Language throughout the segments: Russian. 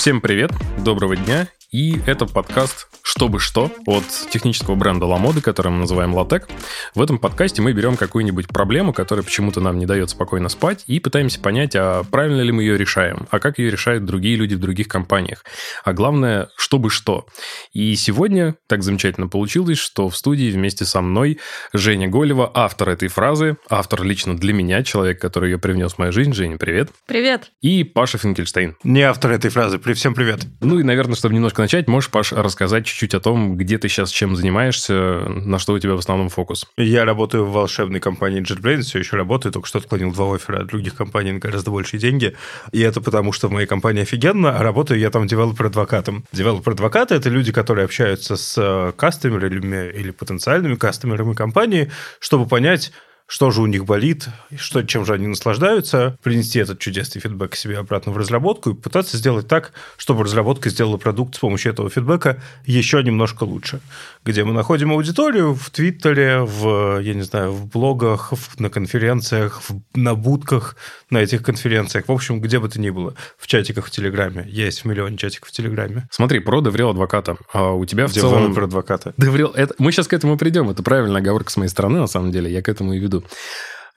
Всем привет, доброго дня, и это подкаст чтобы что от технического бренда Ламоды, который мы называем Латек. В этом подкасте мы берем какую-нибудь проблему, которая почему-то нам не дает спокойно спать, и пытаемся понять, а правильно ли мы ее решаем, а как ее решают другие люди в других компаниях. А главное, чтобы что. И сегодня так замечательно получилось, что в студии вместе со мной Женя Голева, автор этой фразы, автор лично для меня, человек, который ее привнес в мою жизнь. Женя, привет. Привет. И Паша Финкельштейн. Не автор этой фразы. При всем привет. Ну и, наверное, чтобы немножко начать, можешь, Паш, рассказать чуть-чуть о том, где ты сейчас чем занимаешься, на что у тебя в основном фокус? Я работаю в волшебной компании JetBrains, все еще работаю, только что отклонил два оффера от других компаний на гораздо большие деньги. И это потому, что в моей компании офигенно, а работаю я там developer-адвокатом. Developer-адвокаты – это люди, которые общаются с customer ами или потенциальными customer ами компании, чтобы понять, что же у них болит, что, чем же они наслаждаются, принести этот чудесный фидбэк себе обратно в разработку и пытаться сделать так, чтобы разработка сделала продукт с помощью этого фидбэка еще немножко лучше. Где мы находим аудиторию в Твиттере, в, я не знаю, в блогах, в, на конференциях, в, на будках на этих конференциях, в общем, где бы то ни было, в чатиках в Телеграме. Есть в миллионе чатиков в Телеграме. Смотри, про DevRel адвоката. А у тебя в Где целом... про адвоката. DevRel, это... мы сейчас к этому придем. Это правильная оговорка с моей стороны, на самом деле. Я к этому и веду.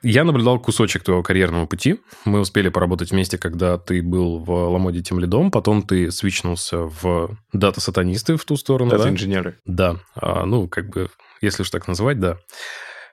Я наблюдал кусочек твоего карьерного пути. Мы успели поработать вместе, когда ты был в Ламоде team lead ом, потом ты switch нулся в data-сатанисты в ту сторону, Data-инженеры. Да? Да. А, ну, как бы, если уж так называть, да.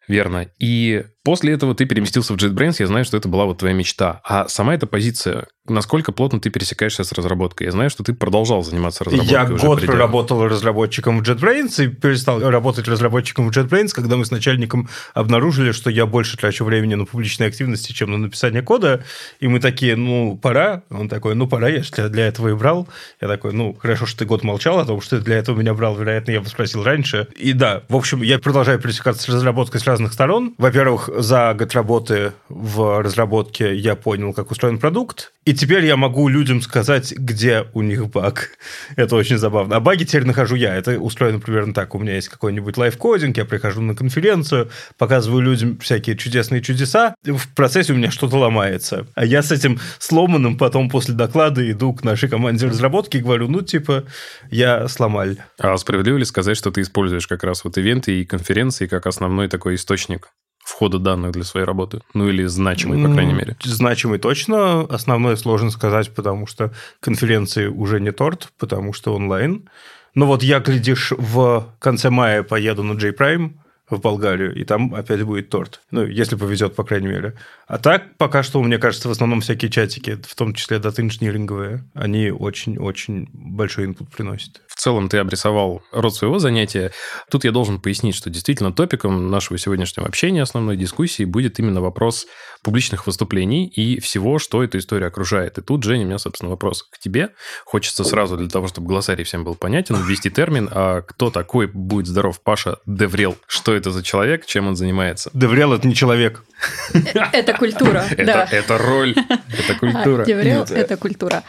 Верно. И после этого ты переместился в JetBrains, я знаю, что это была вот твоя мечта. А сама эта позиция, насколько плотно ты пересекаешься с разработкой? Я знаю, что ты продолжал заниматься разработкой. Я год придя... проработал разработчиком в JetBrains и перестал работать разработчиком в JetBrains, когда мы с начальником обнаружили, что я больше трачу времени на публичные активности, чем на написание кода. И мы такие, ну, пора. Он такой, ну, пора, я же для этого и брал. Я такой, ну, хорошо, что ты год молчал о том, что ты для этого меня брал. Вероятно, я бы спросил раньше. И да, в общем, я продолжаю пересекаться с разработкой с разных сторон. Во-первых, за год работы в разработке я понял, как устроен продукт. И теперь я могу людям сказать, где у них баг. Это очень забавно. А баги теперь нахожу я. Это устроено примерно так. У меня есть какой-нибудь лайфкодинг, я прихожу на конференцию, показываю людям всякие чудесные чудеса. В процессе у меня что-то ломается. А я с этим сломанным потом после доклада иду к нашей команде разработки и говорю, ну, типа, я сломал. А справедливо ли сказать, что ты используешь как раз вот ивенты и конференции как основной такой источник входа данных для своей работы? Ну, или значимый, по крайней мере. Значимый точно. Основное сложно сказать, потому что конференции уже не торт, потому что онлайн. Но вот я, глядишь, в конце мая поеду на J-Prime, в Болгарию, и там опять будет торт. Ну, если повезет, по крайней мере. А так, пока что, мне кажется, в основном всякие чатики, в том числе дата-инжиниринговые, они очень-очень большой инпут приносят целом ты обрисовал род своего занятия. Тут я должен пояснить, что действительно топиком нашего сегодняшнего общения, основной дискуссии, будет именно вопрос публичных выступлений и всего, что эта история окружает. И тут, Женя, у меня, собственно, вопрос к тебе. Хочется сразу для того, чтобы глоссарий всем был понятен, ввести термин, а кто такой будет здоров Паша DevRel? Что это за человек, чем он занимается? DevRel – это не человек. Это культура, да. Это роль, это культура. DevRel – это культура.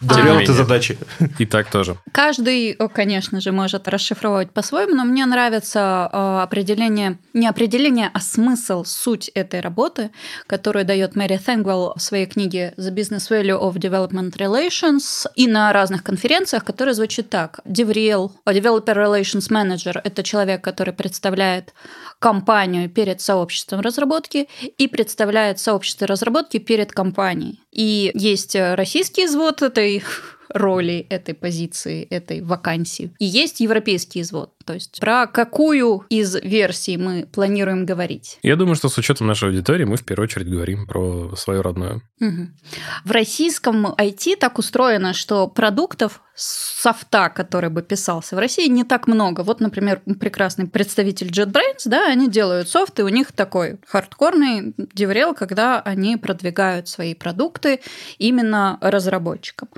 DevRel – это задачи. И так тоже. Каждый, конечно же, может расшифровывать по-своему, но мне нравится э, определение, не определение, а смысл, суть этой работы, которую дает Мэри Тэнгвелл в своей книге «The Business Value of Development Relations» и на разных конференциях, которая звучит так. DevRel, Developer Relations Manager – это человек, который представляет компанию перед сообществом разработки и представляет сообщество разработки перед компанией. И есть российский извод этой роли этой позиции, этой вакансии. И есть европейский извод. То есть про какую из версий мы планируем говорить? Я думаю, что с учетом нашей аудитории мы в первую очередь говорим про свою родную. Угу. В российском IT так устроено, что продуктов софта, который бы писался в России, не так много. Вот, например, прекрасный представитель JetBrains, да, они делают софт, и у них такой хардкорный деврел, когда они продвигают свои продукты именно разработчикам.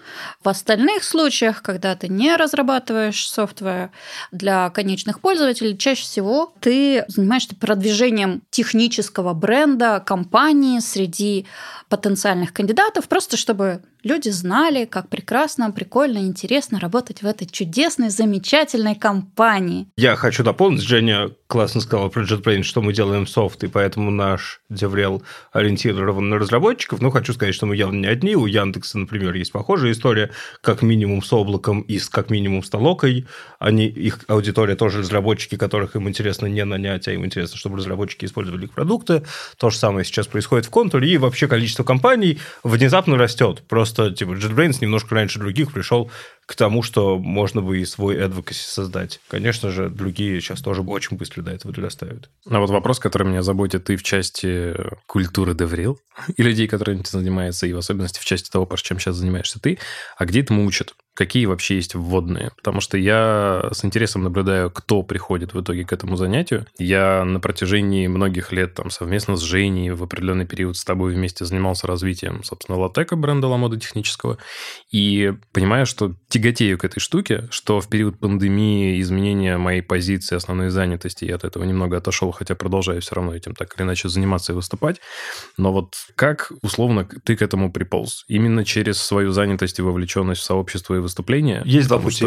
В остальных случаях, когда ты не разрабатываешь софтвер для конечных пользователей, чаще всего ты занимаешься продвижением технического бренда, компании среди потенциальных кандидатов, просто чтобы люди знали, как прекрасно, прикольно, интересно работать в этой чудесной, замечательной компании. Я хочу дополнить, Женя классно сказала про JetBrains, что мы делаем софт, и поэтому наш DevRel ориентирован на разработчиков. Но хочу сказать, что мы явно не одни. У Яндекса, например, есть похожая история, как минимум с облаком и с как минимум с толокой. Они, их аудитория тоже разработчики, которых им интересно не нанять, а им интересно, чтобы разработчики использовали их продукты. То же самое сейчас происходит в контуре, и вообще количество компаний внезапно растет. Просто типа JetBrains немножко раньше других пришел к тому, что можно бы и свой advocacy создать. Конечно же, другие сейчас тоже очень быстро до этого дорастают. А вот вопрос, который меня заботит ты в части культуры DevRel и людей, которые этим занимаются, и в особенности в части того, чем сейчас занимаешься ты, а где этому учат? Какие вообще есть вводные. Потому что я с интересом наблюдаю, кто приходит в итоге к этому занятию. Я на протяжении многих лет там совместно с Женей в определенный период с тобой вместе занимался развитием, собственно, латека бренда Ламода технического. И понимаю, что тяготею к этой штуке, что в период пандемии изменения моей позиции, основной занятости, я от этого немного отошел, хотя продолжаю все равно этим так или иначе заниматься и выступать. Но вот как, условно, ты к этому приполз? Именно через свою занятость и вовлеченность в сообщество и выступления. Есть два пути.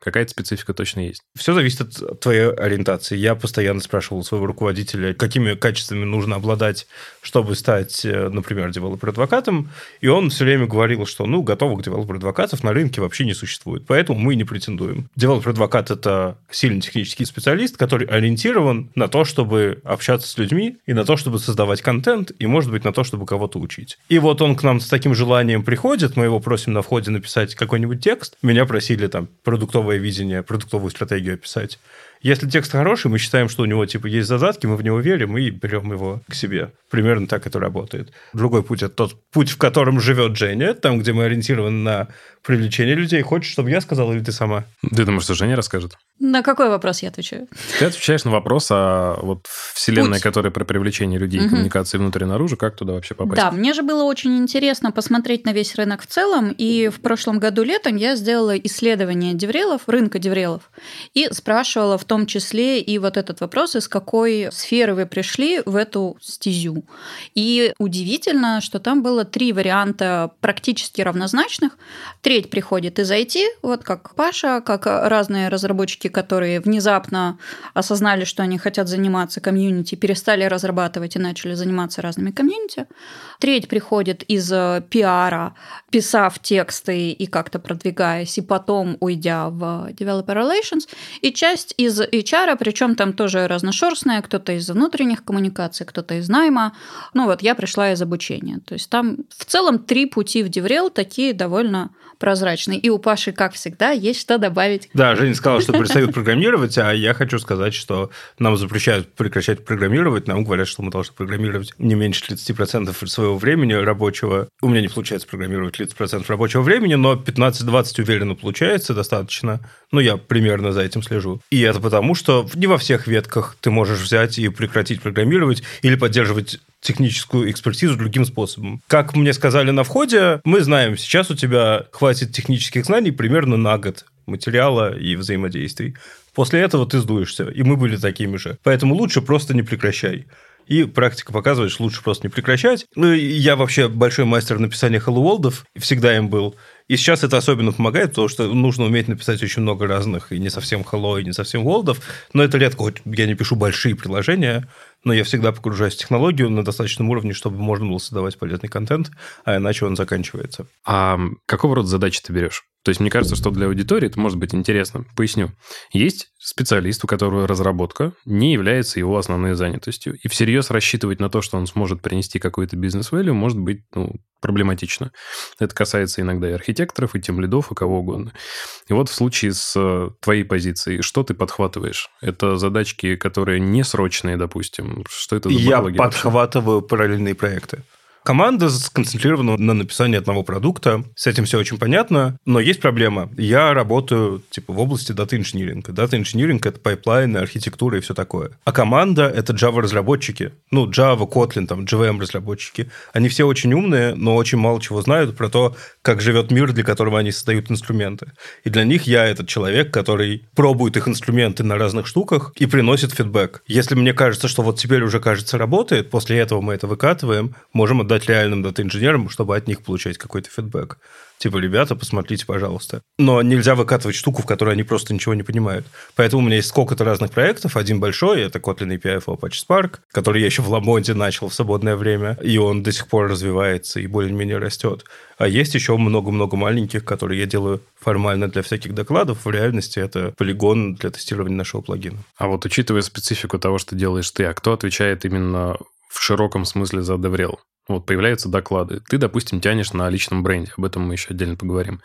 Какая-то специфика точно есть. Все зависит от твоей ориентации. Я постоянно спрашивал своего руководителя, какими качествами нужно обладать, чтобы стать, э, например, developer-адвокатом. И он все время говорил, что ну, готовых developer-адвокатов на рынке вообще не существует. Поэтому мы не претендуем. Девелопер-адвокат – это сильный технический специалист, который ориентирован на то, чтобы общаться с людьми, и на то, чтобы создавать контент, и, может быть, на то, чтобы кого-то учить. И вот он к нам с таким желанием приходит, мы его просим на входе написать какой-нибудь текст. Меня просили там продуктовый продуктовое видение, продуктовую стратегию описать. Если текст хороший, мы считаем, что у него типа есть задатки, мы в него верим и берем его к себе. Примерно так это работает. Другой путь – это тот путь, в котором живет Женя, там, где мы ориентированы на привлечение людей. Хочешь, чтобы я сказал, или ты сама? Ты думаешь, что Женя расскажет? На какой вопрос я отвечаю? Ты отвечаешь на вопрос о вот вселенной, Путь. которая про привлечение людей угу. коммуникации внутрь и наружу, как туда вообще попасть? Да, мне же было очень интересно посмотреть на весь рынок в целом, и в прошлом году летом я сделала исследование деврелов, рынка деврелов, и спрашивала в том числе и вот этот вопрос, из какой сферы вы пришли в эту стезю. И удивительно, что там было три варианта практически равнозначных. Треть приходит из IT, вот как Паша, как разные разработчики, которые внезапно осознали, что они хотят заниматься комьюнити, перестали разрабатывать и начали заниматься разными комьюнити. Треть приходит из э, пиара, писав тексты и как-то продвигаясь, и потом уйдя в developer relations. И часть из HR, причем там тоже разношерстная, кто-то из внутренних коммуникаций, кто-то из найма. Ну вот я пришла из обучения. То есть там в целом три пути в Деврел такие довольно прозрачные. И у Паши, как всегда, есть что добавить. Да, Женя сказала, что перестают программировать, а я хочу сказать, что нам запрещают прекращать программировать, нам говорят, что мы должны программировать не меньше 30% своего времени рабочего. У меня не получается программировать 30% рабочего времени, но 15-20 уверенно получается достаточно. Ну, я примерно за этим слежу. И это потому, что не во всех ветках ты можешь взять и прекратить программировать или поддерживать техническую экспертизу другим способом. Как мне сказали на входе, мы знаем, сейчас у тебя хватит технических знаний примерно на год материала и взаимодействий. После этого ты сдуешься, и мы были такими же. Поэтому лучше просто не прекращай. И практика показывает, что лучше просто не прекращать. Ну, я вообще большой мастер написания hello всегда им был. И сейчас это особенно помогает, потому что нужно уметь написать очень много разных, и не совсем hello, и не совсем волдов. Но это редко, хоть я не пишу большие приложения, но я всегда погружаюсь в технологию на достаточном уровне, чтобы можно было создавать полезный контент, а иначе он заканчивается. А какого рода задачи ты берешь? То есть мне кажется, что для аудитории это может быть интересно. Поясню. Есть специалист, у которого разработка не является его основной занятостью. И всерьез рассчитывать на то, что он сможет принести какой-то бизнес-вэлю, может быть ну, проблематично. Это касается иногда и архитекторов, и team lead ов, и кого угодно. И вот в случае с э, твоей позицией, что ты подхватываешь? Это задачки, которые не срочные, допустим. Что это за Я подхватываю параллельные проекты. Команда сконцентрирована на написании одного продукта. С этим все очень понятно. Но есть проблема. Я работаю типа в области data engineering а. Дата-инжиниринг – это pipeline ы, архитектура и все такое. А команда – это Java-разработчики. Ну, Java, Kotlin, там, JVM-разработчики. Они все очень умные, но очень мало чего знают про то, как живет мир, для которого они создают инструменты. И для них я этот человек, который пробует их инструменты на разных штуках и приносит фидбэк. Если мне кажется, что вот теперь уже, кажется, работает, после этого мы это выкатываем, можем отдать отдать реальным дата-инженерам, чтобы от них получать какой-то фидбэк. Типа, ребята, посмотрите, пожалуйста. Но нельзя выкатывать штуку, в которой они просто ничего не понимают. Поэтому у меня есть сколько-то разных проектов. Один большой, это Kotlin API for Apache Spark, который я еще в Ламонте начал в свободное время, и он до сих пор развивается и более-менее растет. А есть еще много-много маленьких, которые я делаю формально для всяких докладов. В реальности это полигон для тестирования нашего плагина. А вот учитывая специфику того, что делаешь ты, а кто отвечает именно в широком смысле за DevRel? Вот появляются доклады. Ты, допустим, тянешь на личном бренде. Об этом мы еще отдельно поговорим.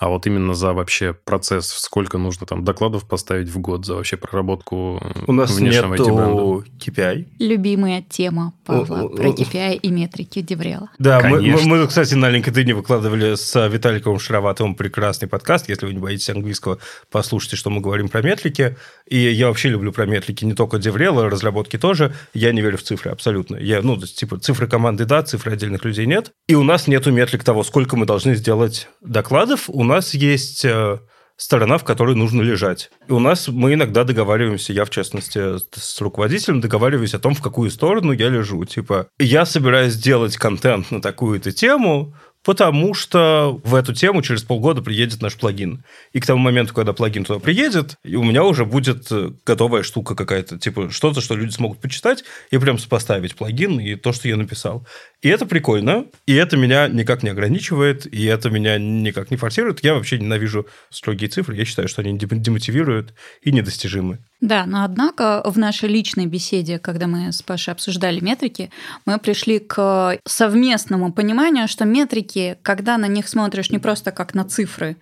А вот именно за вообще процесс, сколько нужно там докладов поставить в год за вообще проработку У нас внешнего нету KPI. Любимая тема Павла про KPI и метрики Деврела. Да, мы, мы, кстати, на LinkedIn выкладывали с Виталиком Шароватовым прекрасный подкаст. Если вы не боитесь английского, послушайте, что мы говорим про метрики. И я вообще люблю про метрики не только Деврела, разработки тоже. Я не верю в цифры абсолютно. Я, ну, типа, цифры команды да, цифры отдельных людей нет. И у нас нету метрик того, сколько мы должны сделать докладов. У нас есть э, сторона, в которой нужно лежать. И у нас мы иногда договариваемся, я в частности с руководителем договариваюсь о том, в какую сторону я лежу. Типа, я собираюсь сделать контент на такую-то тему, потому что в эту тему через полгода приедет наш плагин. И к тому моменту, когда плагин туда приедет, у меня уже будет э, готовая штука какая-то, типа что-то, что люди смогут почитать и прям сопоставить плагин и то, что я написал. И это прикольно, и это меня никак не ограничивает, и это меня никак не форсирует. Я вообще ненавижу строгие цифры, я считаю, что они демотивируют и недостижимы. Да, но однако в нашей личной беседе, когда мы с Пашей обсуждали метрики, мы пришли к совместному пониманию, что метрики, когда на них смотришь не просто как на цифры,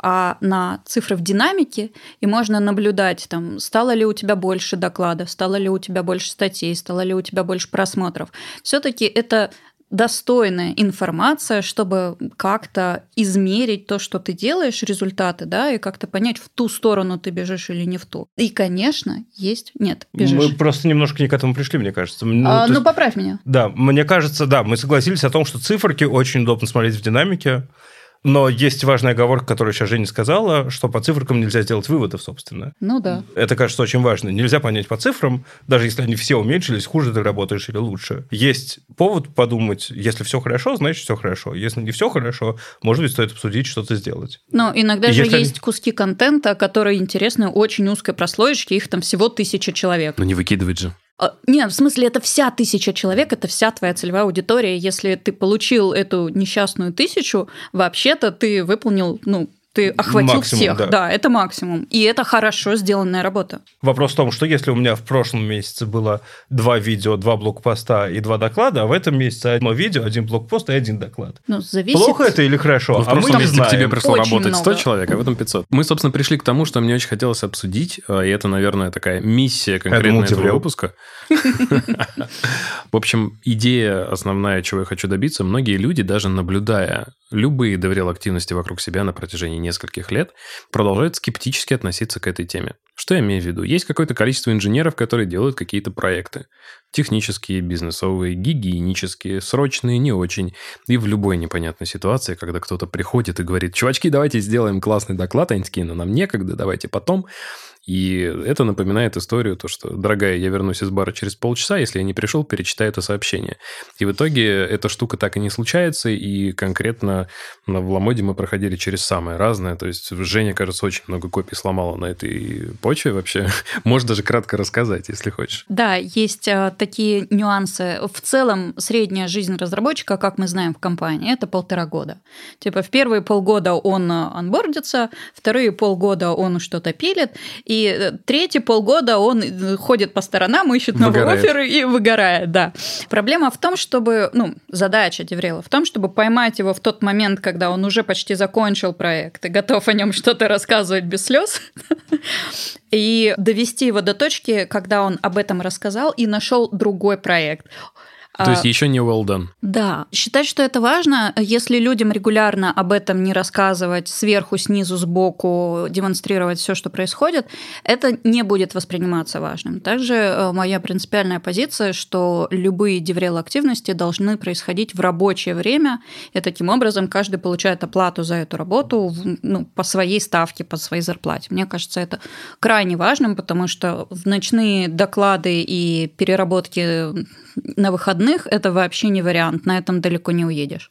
а на цифры в динамике, и можно наблюдать, там, стало ли у тебя больше докладов, стало ли у тебя больше статей, стало ли у тебя больше просмотров. Все-таки это достойная информация, чтобы как-то измерить то, что ты делаешь, результаты, да, и как-то понять, в ту сторону ты бежишь или не в ту. И, конечно, есть... Нет, бежишь. Мы просто немножко не к этому пришли, мне кажется. Ну, а, ну есть... поправь меня. Да, мне кажется, да, мы согласились о том, что циферки очень удобно смотреть в динамике, но есть важная оговорка, которую сейчас Женя сказала, что по цифрам нельзя сделать выводов, собственно. Ну да. Это, кажется, очень важно. Нельзя понять по цифрам, даже если они все уменьшились, хуже ты работаешь или лучше. Есть повод подумать, если все хорошо, значит все хорошо. Если не все хорошо, может быть, стоит обсудить, что-то сделать. Но иногда же если... есть куски контента, которые интересны очень узкой прослоечке, их там всего тысяча человек. Но не выкидывать же. А, нет, в смысле, это вся тысяча человек, это вся твоя целевая аудитория. Если ты получил эту несчастную тысячу, вообще-то ты выполнил, ну, ты охватил максимум, всех. Да. да, это максимум. И это хорошо сделанная работа. Вопрос в том, что если у меня в прошлом месяце было два видео, два блокпоста и два доклада, а в этом месяце одно видео, один блокпост и один доклад. Ну, зависит... Плохо это или хорошо? Ну, в а прошлом мы месяце знаем. к тебе пришло Очень работать много. 100 человек, а в этом 500. Мы, собственно, пришли к тому, что мне очень хотелось обсудить, а, и это, наверное, такая миссия конкретно этого выпуска. В общем, идея основная, чего я хочу добиться, многие люди, даже наблюдая любые доверил активности вокруг себя на протяжении нескольких лет, продолжают скептически относиться к этой теме. Что я имею в виду? Есть какое-то количество инженеров, которые делают какие-то проекты. Технические, бизнесовые, гигиенические, срочные, не очень. И в любой непонятной ситуации, когда кто-то приходит и говорит, чувачки, давайте сделаем классный доклад, они такие, ну нам некогда, давайте потом. И это напоминает историю, то, что, дорогая, я вернусь из бара через полчаса, если я не пришел, перечитай это сообщение. И в итоге эта штука так и не случается, и конкретно в Ламоде мы проходили через самое разное. То есть Женя, кажется, очень много копий сломала на этой почве вообще. Можешь даже кратко рассказать, если хочешь. Да, есть а, такие нюансы. В целом, средняя жизнь разработчика, как мы знаем в компании, это полтора года. Типа в первые полгода он анбордится, вторые полгода он что-то пилит, и и третий полгода он ходит по сторонам, ищет новые выгорает. оферы и выгорает, да. Проблема в том, чтобы, ну, задача Деврела в том, чтобы поймать его в тот момент, когда он уже почти закончил проект и готов о нем что-то рассказывать без слез, и довести его до точки, когда он об этом рассказал и нашел другой проект. То есть а, еще не well done. Да. Считать, что это важно, если людям регулярно об этом не рассказывать сверху, снизу, сбоку, демонстрировать все, что происходит, это не будет восприниматься важным. Также э, моя принципиальная позиция, что любые деврел активности должны происходить в рабочее время, и таким образом каждый получает оплату за эту работу ну, по своей ставке, по своей зарплате. Мне кажется, это крайне важным, потому что в ночные доклады и переработки на выходных это вообще не вариант, на этом далеко не уедешь.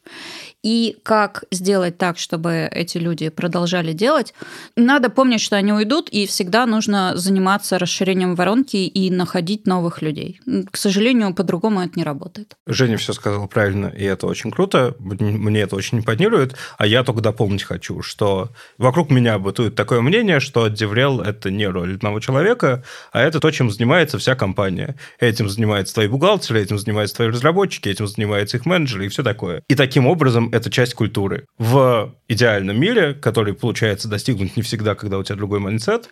И как сделать так, чтобы эти люди продолжали делать? Надо помнить, что они уйдут, и всегда нужно заниматься расширением воронки и находить новых людей. К сожалению, по-другому это не работает. Женя все сказала правильно, и это очень круто. Мне это очень импонирует. А я только дополнить хочу, что вокруг меня бытует такое мнение, что DevRel – это не роль одного человека, а это то, чем занимается вся компания. Этим занимаются твои бухгалтеры, этим занимаются твои разработчики, этим занимаются их менеджеры и все такое. И таким образом это часть культуры. В идеальном мире, который получается достигнуть не всегда, когда у тебя другой mindset,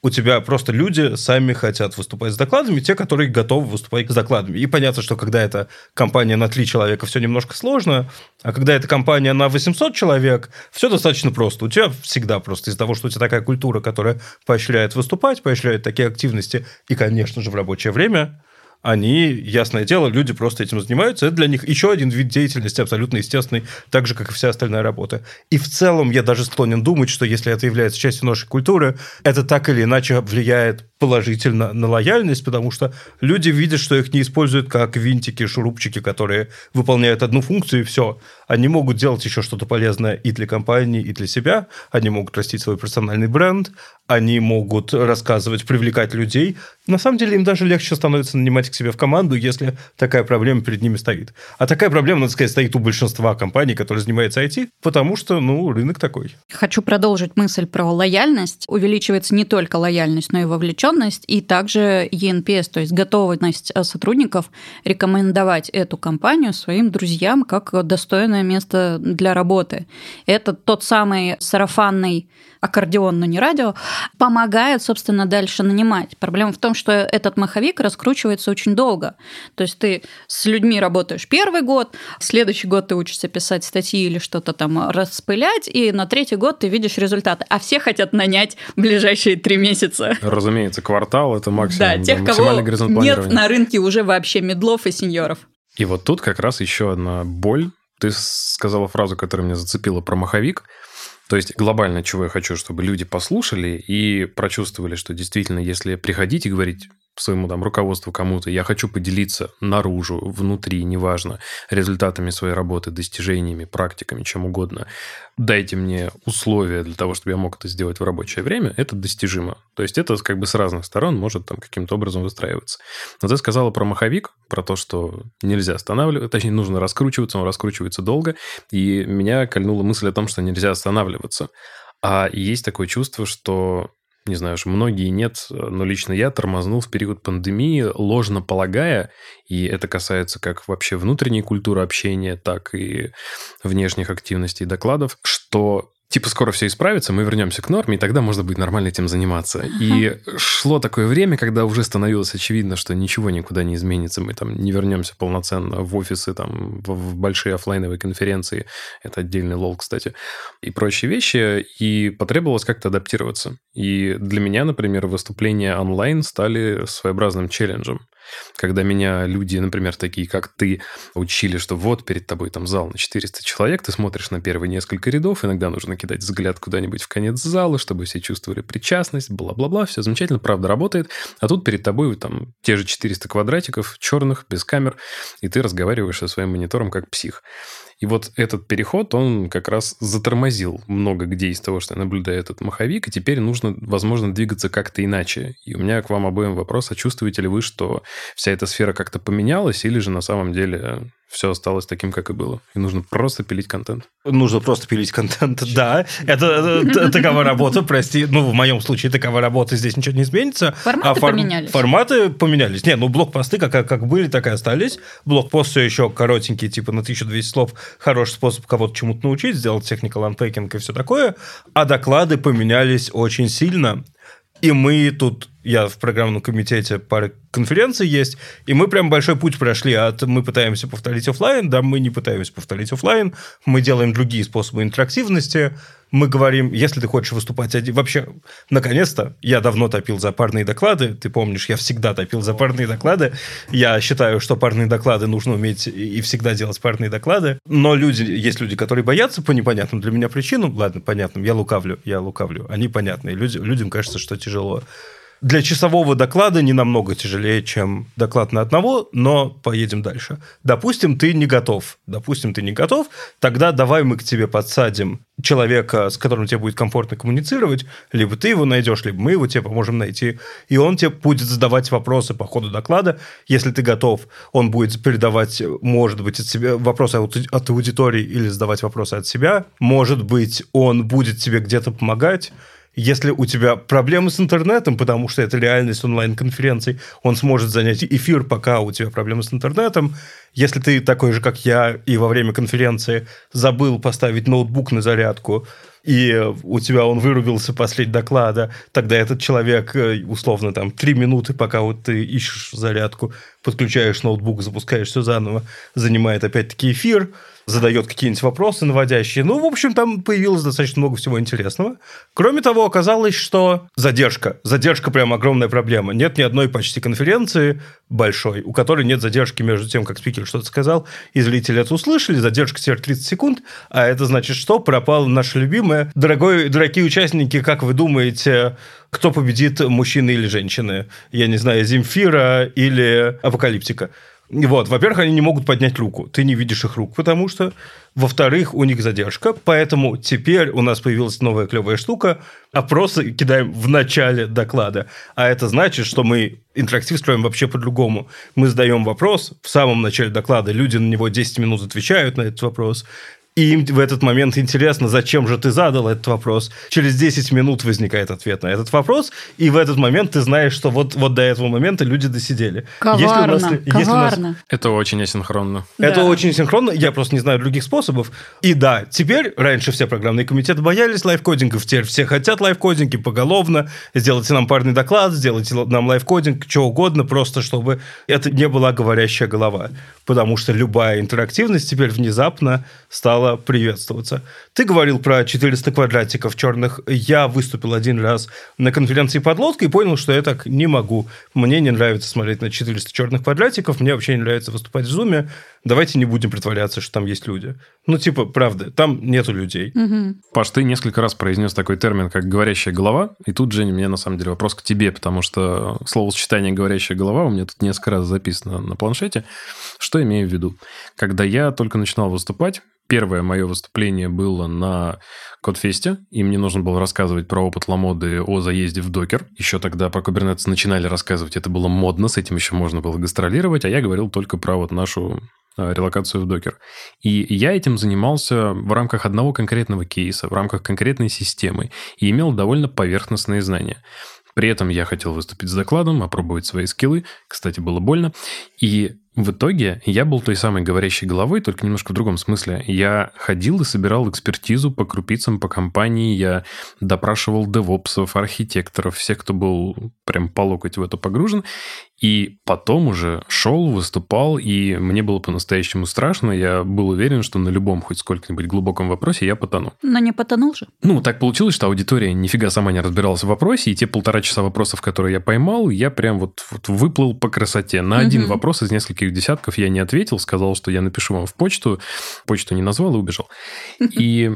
у тебя просто люди сами хотят выступать с докладами, те, которые готовы выступать с докладами. И понятно, что когда это компания на три человека, все немножко сложно, а когда это компания на 800 человек, все достаточно просто. У тебя всегда просто из-за того, что у тебя такая культура, которая поощряет выступать, поощряет такие активности, и, конечно же, в рабочее время, они, ясное дело, люди просто этим занимаются. Это для них еще один вид деятельности абсолютно естественный, так же, как и вся остальная работа. И в целом я даже склонен думать, что если это является частью нашей культуры, это так или иначе влияет положительно на лояльность, потому что люди видят, что их не используют как винтики, шурупчики, которые выполняют одну функцию и все. Они могут делать еще что-то полезное и для компании, и для себя. Они могут растить свой персональный бренд, они могут рассказывать, привлекать людей. На самом деле им даже легче становится нанимать к себе в команду, если такая проблема перед ними стоит. А такая проблема, надо сказать, стоит у большинства компаний, которые занимаются IT, потому что, ну, рынок такой. Хочу продолжить мысль про лояльность. Увеличивается не только лояльность, но и вовлеченность, и также ENPS, то есть готовность сотрудников рекомендовать эту компанию своим друзьям как достойное место для работы. Это тот самый сарафанный аккордеон, но не радио, помогает, собственно, дальше нанимать. Проблема в том, что этот маховик раскручивается очень долго. То есть ты с людьми работаешь первый год, следующий год ты учишься писать статьи или что-то там распылять, и на третий год ты видишь результаты. А все хотят нанять в ближайшие три месяца. Разумеется, квартал – это максимум. Да, тех, да, кого нет на рынке уже вообще медлов и сеньоров. И вот тут как раз еще одна боль. Ты сказала фразу, которая меня зацепила про маховик – то есть глобально, чего я хочу, чтобы люди послушали и прочувствовали, что действительно, если приходить и говорить своему там руководству кому-то, я хочу поделиться наружу, внутри, неважно, результатами своей работы, достижениями, практиками, чем угодно. Дайте мне условия для того, чтобы я мог это сделать в рабочее время, это достижимо. То есть это как бы с разных сторон может там каким-то образом выстраиваться. Но ты сказала про маховик, про то, что нельзя останавливать, точнее, нужно раскручиваться, он раскручивается долго, и меня кольнула мысль о том, что нельзя останавливаться. А есть такое чувство, что не знаю, что многие нет, но лично я тормознул в период пандемии, ложно полагая, и это касается как вообще внутренней культуры общения, так и внешних активностей и докладов, что типа скоро все исправится, мы вернемся к норме, и тогда можно будет нормально этим заниматься. И шло такое время, когда уже становилось очевидно, что ничего никуда не изменится, мы там не вернемся полноценно в офисы, там, в, большие офлайновые конференции, это отдельный лол, кстати, и прочие вещи, и потребовалось как-то адаптироваться. И для меня, например, выступления онлайн стали своеобразным челленджем когда меня люди, например, такие, как ты, учили, что вот перед тобой там зал на 400 человек, ты смотришь на первые несколько рядов, иногда нужно кидать взгляд куда-нибудь в конец зала, чтобы все чувствовали причастность, бла-бла-бла, все замечательно, правда работает, а тут перед тобой там те же 400 квадратиков, черных, без камер, и ты разговариваешь со своим монитором как псих. И вот этот переход, он как раз затормозил много где из того, что я наблюдаю этот маховик, и теперь нужно, возможно, двигаться как-то иначе. И у меня к вам обоим вопрос, а чувствуете ли вы, что вся эта сфера как-то поменялась, или же на самом деле все осталось таким, как и было. И нужно просто пилить контент. Нужно просто пилить контент, да. Это такова работа, прости. Ну, в моем случае такова работа, здесь ничего не изменится. Форматы а фор... поменялись. Форматы поменялись. Не, ну, блокпосты как, как были, так и остались. Блокпост все еще коротенький, типа на 1200 слов. Хороший способ кого-то чему-то научить, сделать technical unpacking и все такое. А доклады поменялись очень сильно. И мы тут, я в программном комитете пары конференций есть, и мы прям большой путь прошли от мы пытаемся повторить офлайн, да, мы не пытаемся повторить офлайн, мы делаем другие способы интерактивности, мы говорим, если ты хочешь выступать один... Вообще, наконец-то, я давно топил за парные доклады, ты помнишь, я всегда топил за парные доклады, я считаю, что парные доклады нужно уметь и всегда делать парные доклады, но люди, есть люди, которые боятся по непонятным для меня причинам, ладно, понятным, я лукавлю, я лукавлю, они понятные, люди, людям кажется, что тяжело для часового доклада не намного тяжелее, чем доклад на одного, но поедем дальше. Допустим, ты не готов. Допустим, ты не готов, тогда давай мы к тебе подсадим человека, с которым тебе будет комфортно коммуницировать, либо ты его найдешь, либо мы его тебе поможем найти, и он тебе будет задавать вопросы по ходу доклада. Если ты готов, он будет передавать, может быть, от себя вопросы от аудитории или задавать вопросы от себя. Может быть, он будет тебе где-то помогать если у тебя проблемы с интернетом, потому что это реальность онлайн-конференций, он сможет занять эфир, пока у тебя проблемы с интернетом. Если ты такой же, как я, и во время конференции забыл поставить ноутбук на зарядку, и у тебя он вырубился после доклада, тогда этот человек, э, условно, там, три минуты, пока вот ты ищешь зарядку, подключаешь ноутбук, запускаешь все заново, занимает опять-таки эфир, задает какие-нибудь вопросы наводящие. Ну, в общем, там появилось достаточно много всего интересного. Кроме того, оказалось, что задержка. Задержка прям огромная проблема. Нет ни одной почти конференции большой, у которой нет задержки между тем, как спикер что-то сказал, и зрители это услышали. Задержка теперь 30 секунд, а это значит, что пропало наше любимое. Дорогой, дорогие участники, как вы думаете, кто победит, мужчины или женщины? Я не знаю, Земфира или Апокалиптика? Вот, во-первых, они не могут поднять руку. Ты не видишь их рук, потому что, во-вторых, у них задержка. Поэтому теперь у нас появилась новая клевая штука. Опросы кидаем в начале доклада. А это значит, что мы интерактив строим вообще по-другому. Мы задаем вопрос в самом начале доклада, люди на него 10 минут отвечают на этот вопрос. И им в этот момент интересно, зачем же ты задал этот вопрос. Через 10 минут возникает ответ на этот вопрос, и в этот момент ты знаешь, что вот, вот до этого момента люди досидели. Коварно, если у нас, если коварно. У нас... Это очень асинхронно. Это да. очень асинхронно, я просто не знаю других способов. И да, теперь, раньше все программные комитеты боялись лайфкодингов, теперь все хотят лайфкодинги поголовно, сделайте нам парный доклад, сделайте нам лайфкодинг, что угодно, просто чтобы это не была говорящая голова. Потому что любая интерактивность теперь внезапно стала стало приветствоваться. Ты говорил про 400 квадратиков черных. Я выступил один раз на конференции подлодка и понял, что я так не могу. Мне не нравится смотреть на 400 черных квадратиков, мне вообще не нравится выступать в зуме. Давайте не будем притворяться, что там есть люди. Ну, типа, правда, там нету людей. Угу. Паш, ты несколько раз произнес такой термин, как «говорящая голова», и тут, Женя, мне на самом деле вопрос к тебе, потому что словосочетание «говорящая голова» у меня тут несколько раз записано на планшете. Что имею в виду? Когда я только начинал выступать, Первое мое выступление было на Кодфесте, и мне нужно было рассказывать про опыт Ламоды о заезде в докер. Еще тогда про Kubernetes начинали рассказывать, это было модно, с этим еще можно было гастролировать, а я говорил только про вот нашу а, релокацию в докер. И я этим занимался в рамках одного конкретного кейса, в рамках конкретной системы, и имел довольно поверхностные знания. При этом я хотел выступить с докладом, опробовать свои скиллы. Кстати, было больно. И в итоге я был той самой говорящей головой, только немножко в другом смысле. Я ходил и собирал экспертизу по крупицам, по компании. Я допрашивал девопсов, архитекторов, всех, кто был прям по локоть в это погружен. И потом уже шел, выступал, и мне было по-настоящему страшно. Я был уверен, что на любом хоть сколько-нибудь глубоком вопросе я потону. Но не потонул же. Ну, так получилось, что аудитория нифига сама не разбиралась в вопросе, и те полтора часа вопросов, которые я поймал, я прям вот, вот выплыл по красоте. На один угу. вопрос из нескольких десятков я не ответил, сказал, что я напишу вам в почту, почту не назвал и убежал. И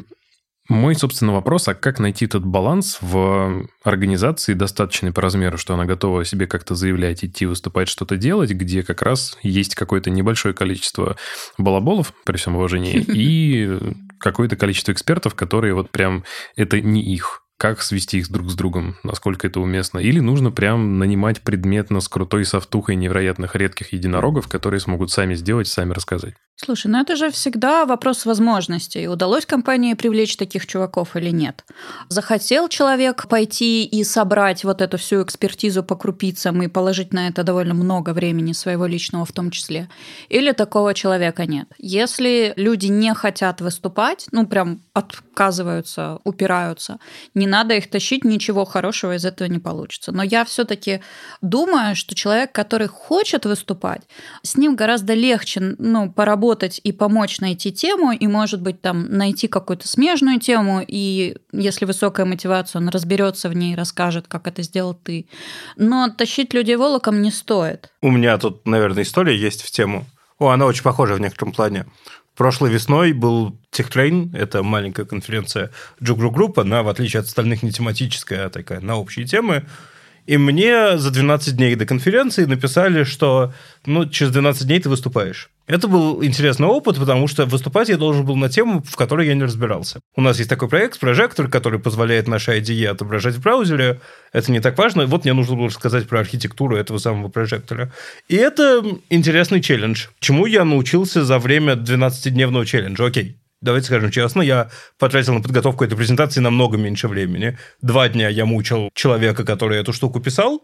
мой, собственно, вопрос, а как найти этот баланс в организации, достаточной по размеру, что она готова себе как-то заявлять, идти, выступать, что-то делать, где как раз есть какое-то небольшое количество балаболов, при всем уважении, и какое-то количество экспертов, которые вот прям это не их как свести их друг с другом, насколько это уместно. Или нужно прям нанимать предметно с крутой софтухой невероятных редких единорогов, которые смогут сами сделать, сами рассказать. Слушай, ну это же всегда вопрос возможностей. Удалось компании привлечь таких чуваков или нет? Захотел человек пойти и собрать вот эту всю экспертизу по крупицам и положить на это довольно много времени своего личного в том числе? Или такого человека нет? Если люди не хотят выступать, ну прям отказываются, упираются, не надо их тащить, ничего хорошего из этого не получится. Но я все-таки думаю, что человек, который хочет выступать, с ним гораздо легче ну, поработать поработать и помочь найти тему, и, может быть, там найти какую-то смежную тему, и если высокая мотивация, он разберется в ней, расскажет, как это сделал ты. Но тащить людей волоком не стоит. У меня тут, наверное, история есть в тему. О, она очень похожа в некотором плане. Прошлой весной был TechTrain, это маленькая конференция JUG Ru Group, она, в отличие от остальных, не тематическая, а такая на общие темы. И мне за 12 дней до конференции написали, что ну, через 12 дней ты выступаешь. Это был интересный опыт, потому что выступать я должен был на тему, в которой я не разбирался. У нас есть такой проект, Projector, который позволяет наши IDE отображать в браузере. Это не так важно. Вот мне нужно было рассказать про архитектуру этого самого прожектора. И это интересный челлендж, чему я научился за время 12-дневного челленджа. Окей, давайте скажем честно, я потратил на подготовку этой презентации намного меньше времени. Два дня я мучил человека, который эту штуку писал,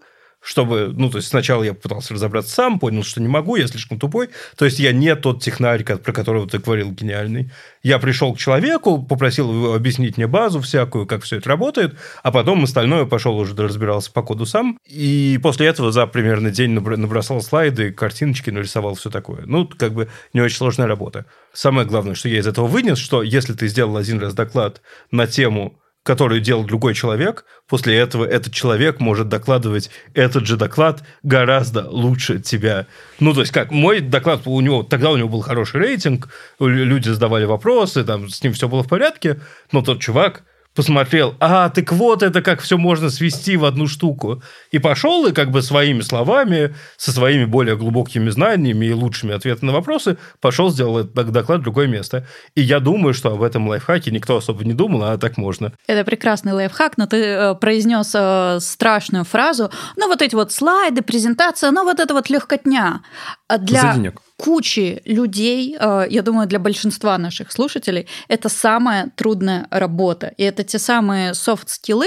чтобы, ну, то есть сначала я пытался разобраться сам, понял, что не могу, я слишком тупой. То есть я не тот технарь, про которого ты говорил, гениальный. Я пришел к человеку, попросил его объяснить мне базу всякую, как все это работает, а потом остальное пошел уже разбирался по коду сам. И после этого за примерно день набросал слайды, картиночки, нарисовал все такое. Ну, как бы не очень сложная работа. Самое главное, что я из этого вынес, что если ты сделал один раз доклад на тему которую делал другой человек, после этого этот человек может докладывать этот же доклад гораздо лучше тебя. Ну, то есть как, мой доклад, у него, тогда у него был хороший рейтинг, люди задавали вопросы, там с ним все было в порядке, но тот чувак посмотрел, а, так вот это как все можно свести в одну штуку. И пошел и как бы своими словами, со своими более глубокими знаниями и лучшими ответами на вопросы, пошел, сделал этот доклад в другое место. И я думаю, что об этом лайфхаке никто особо не думал, а так можно. Это прекрасный лайфхак, но ты э, произнес э, страшную фразу. Ну, вот эти вот слайды, презентация, ну, вот это вот легкотня. А для... За денег кучи людей, э, я думаю, для большинства наших слушателей, это самая трудная работа. И это те самые софт-скиллы,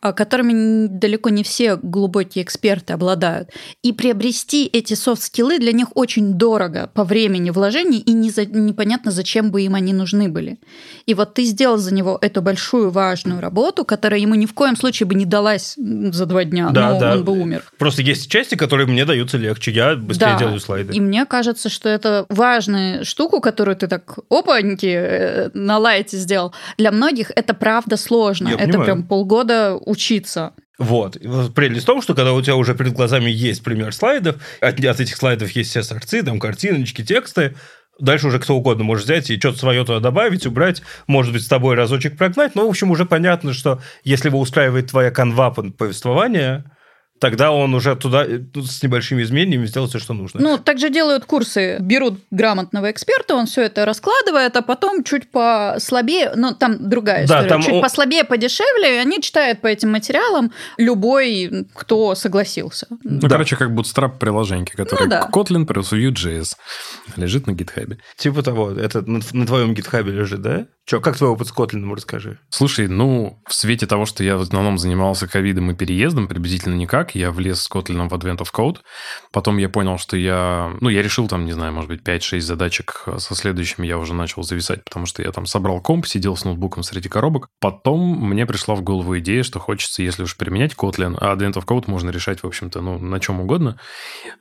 э, которыми далеко не все глубокие эксперты обладают. И приобрести эти софт-скиллы для них очень дорого по времени вложений, и не за, непонятно, зачем бы им они нужны были. И вот ты сделал за него эту большую важную работу, которая ему ни в коем случае бы не далась за два дня, да, но да. он бы умер. Просто есть части, которые мне даются легче. Я быстрее да. делаю слайды. И мне кажется, что это важная штуку, которую ты так опаньки э, на лайте сделал. Для многих это правда сложно. Я это понимаю. прям полгода учиться. Вот. Прелесть в том, что когда у тебя уже перед глазами есть пример слайдов, от, от этих слайдов есть все сорцы, там картиночки, тексты, Дальше уже кто угодно может взять и что-то свое туда добавить, убрать, может быть, с тобой разочек прогнать. Но, в общем, уже понятно, что если его устраивает твоя канва повествования, тогда он уже туда э, с небольшими изменениями сделает все, что нужно. Ну, также делают курсы, берут грамотного эксперта, он все это раскладывает, а потом чуть послабее, ну, там другая да, история, там чуть он... послабее, подешевле, и они читают по этим материалам любой, кто согласился. Ну, да. короче, как bootstrap приложение, которое ну, да. Kotlin плюс Vue.js лежит на гитхабе. Типа того, это на, на твоем гитхабе лежит, да? Че, как твой опыт с Kotlin, расскажи? Слушай, ну, в свете того, что я в основном занимался ковидом и переездом, приблизительно никак, я влез с Kotlin в Advent of Code, потом я понял, что я... Ну, я решил там, не знаю, может быть, 5-6 задачек со следующими я уже начал зависать, потому что я там собрал комп, сидел с ноутбуком среди коробок. Потом мне пришла в голову идея, что хочется, если уж применять Kotlin, а Advent of Code можно решать, в общем-то, ну, на чем угодно,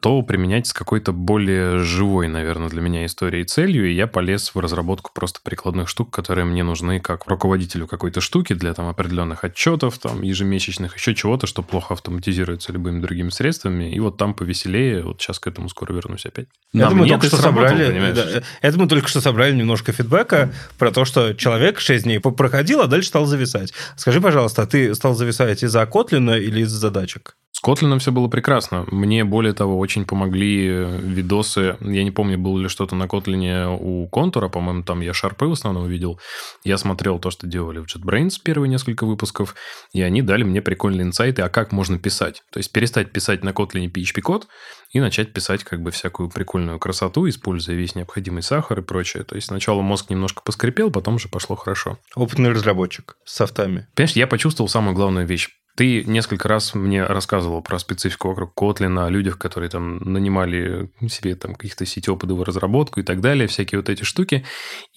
то применять с какой-то более живой, наверное, для меня историей целью, и я полез в разработку просто прикладных штук, которые которые мне нужны как руководителю какой-то штуки для там определенных отчетов, там ежемесячных, еще чего-то, что плохо автоматизируется любыми другими средствами. И вот там повеселее. Вот сейчас к этому скоро вернусь опять. Это мы только что собрали. Да, это мы только что собрали немножко фидбэка про то, что человек 6 дней проходил, а дальше стал зависать. Скажи, пожалуйста, а ты стал зависать из-за Котлина или из-за задачек? Kotlin все было прекрасно. Мне, более того, очень помогли э, видосы. Я не помню, было ли что-то на Kotlin у контура. По-моему, там я шарпы в основном видел. Я смотрел то, что делали в JetBrains первые несколько выпусков, и они дали мне прикольные инсайты, а как можно писать. То есть перестать писать на Kotlin PHP-код и начать писать как бы всякую прикольную красоту, используя весь необходимый сахар и прочее. То есть сначала мозг немножко поскрипел, потом же пошло хорошо. Опытный разработчик с софтами. Понимаешь, я почувствовал самую главную вещь. Ты несколько раз мне рассказывал про специфику вокруг Kotlin, о людях, которые там нанимали себе там каких-то сетевую разработку и так далее, всякие вот эти штуки.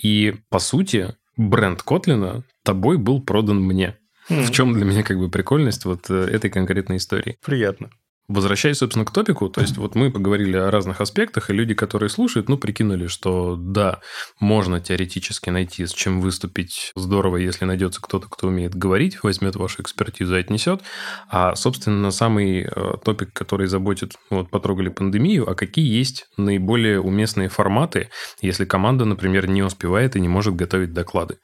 И, по сути, бренд Kotlin тобой был продан мне. Mm. В чем для меня как бы прикольность вот э, этой конкретной истории? Приятно. Возвращаясь, собственно, к топику, то есть вот мы поговорили о разных аспектах, и люди, которые слушают, ну, прикинули, что да, можно теоретически найти, с чем выступить здорово, если найдется кто-то, кто умеет говорить, возьмет вашу экспертизу и отнесет. А, собственно, самый э, топик, который заботит, вот потрогали пандемию, а какие есть наиболее уместные форматы, если команда, например, не успевает и не может готовить доклады.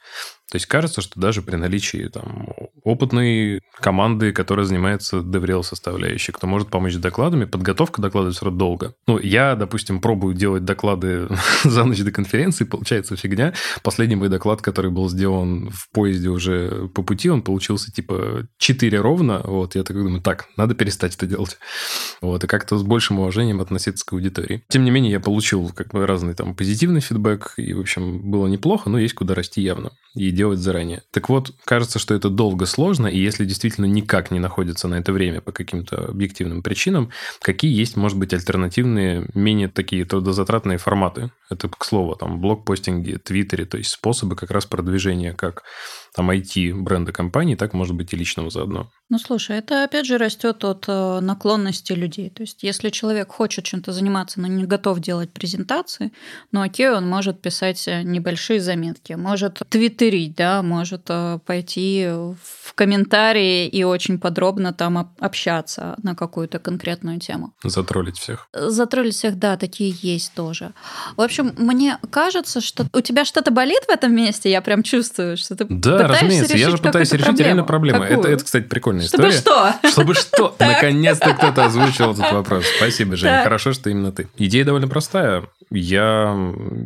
То есть кажется, что даже при наличии там, опытной команды, которая занимается DevRel составляющей, кто может помочь с докладами, подготовка доклада все равно долго. Ну, я, допустим, пробую делать доклады за ночь до конференции, получается фигня. Последний мой доклад, который был сделан в поезде уже по пути, он получился типа 4 ровно. Вот, я так думаю, так, надо перестать это делать. Вот, и как-то с большим уважением относиться к аудитории. Тем не менее, я получил как бы разный там позитивный фидбэк, и, в общем, было неплохо, но есть куда расти явно. И делать заранее. Так вот, кажется, что это долго, сложно, и если действительно никак не находится на это время по каким-то объективным причинам, какие есть, может быть, альтернативные, менее такие трудозатратные форматы? Это, к слову, там, блокпостинги, твиттере, то есть способы как раз продвижения как там IT бренда компании, так может быть и личного заодно. Ну, слушай, это опять же растет от э, наклонности людей. То есть, если человек хочет чем-то заниматься, но не готов делать презентации, ну, окей, он может писать э, небольшие заметки, может твиттерить, да, может э, пойти в комментарии и очень подробно там общаться на какую-то конкретную тему. Затроллить всех. Затроллить всех, да, такие есть тоже. В общем, мне кажется, что у тебя что-то болит в этом месте, я прям чувствую, что ты Да, разумеется, я же пытаюсь решить проблему. реально проблему. Это, это, кстати, прикольная история. Чтобы что? Чтобы что? Наконец-то кто-то озвучил этот вопрос. Спасибо, Женя. Хорошо, что именно ты. Идея довольно простая. Я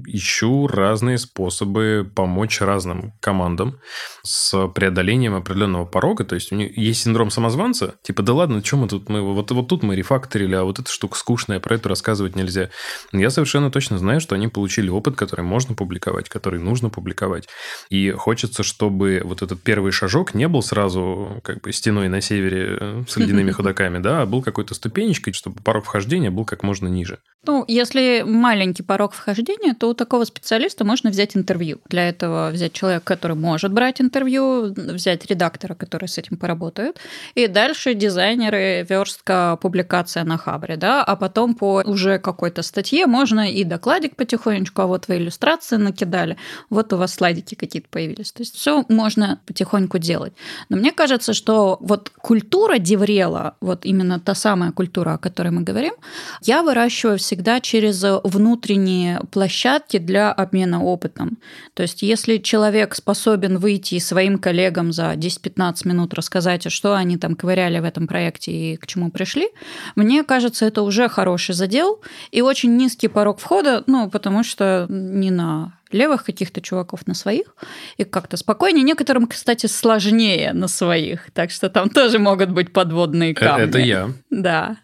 ищу разные способы помочь разным командам с преодолением определенного порога. То есть у них есть синдром самозванца. Типа, да ладно, что мы тут... Мы, вот, вот тут мы рефакторили, а вот эта штука скучная, про это рассказывать нельзя. Я совершенно точно знаю, что они получили опыт, который можно публиковать, который нужно публиковать. И хочется, чтобы вот этот первый шажок не был сразу как бы стеной на севере э, с ледяными ходоками, да, а был какой-то ступенечкой, чтобы порог вхождения был как можно ниже. Ну, если маленький порог вхождения, то у такого специалиста можно взять интервью. Для этого взять человека, который может брать интервью, взять редактора, который с этим поработает, и дальше дизайнеры, верстка, публикация на Хабре, да, а потом по уже какой-то статье можно и докладик потихонечку, а вот вы иллюстрации накидали, вот у вас слайдики какие-то появились. То есть все можно потихоньку делать. Но мне кажется, что вот культура Деврела, вот именно та самая культура, о которой мы говорим, я выращиваю всегда через внутренние площадки для обмена опытом. То есть если человек способен выйти своим коллегам за 10-15 минут рассказать, что они там ковыряли в этом проекте и к чему пришли, мне кажется, это уже хороший задел и очень низкий порог входа, ну, потому что не на левых каких-то чуваков на своих, и как-то спокойнее. Некоторым, кстати, сложнее на своих, так что там тоже могут быть подводные э, камни. Это я. Да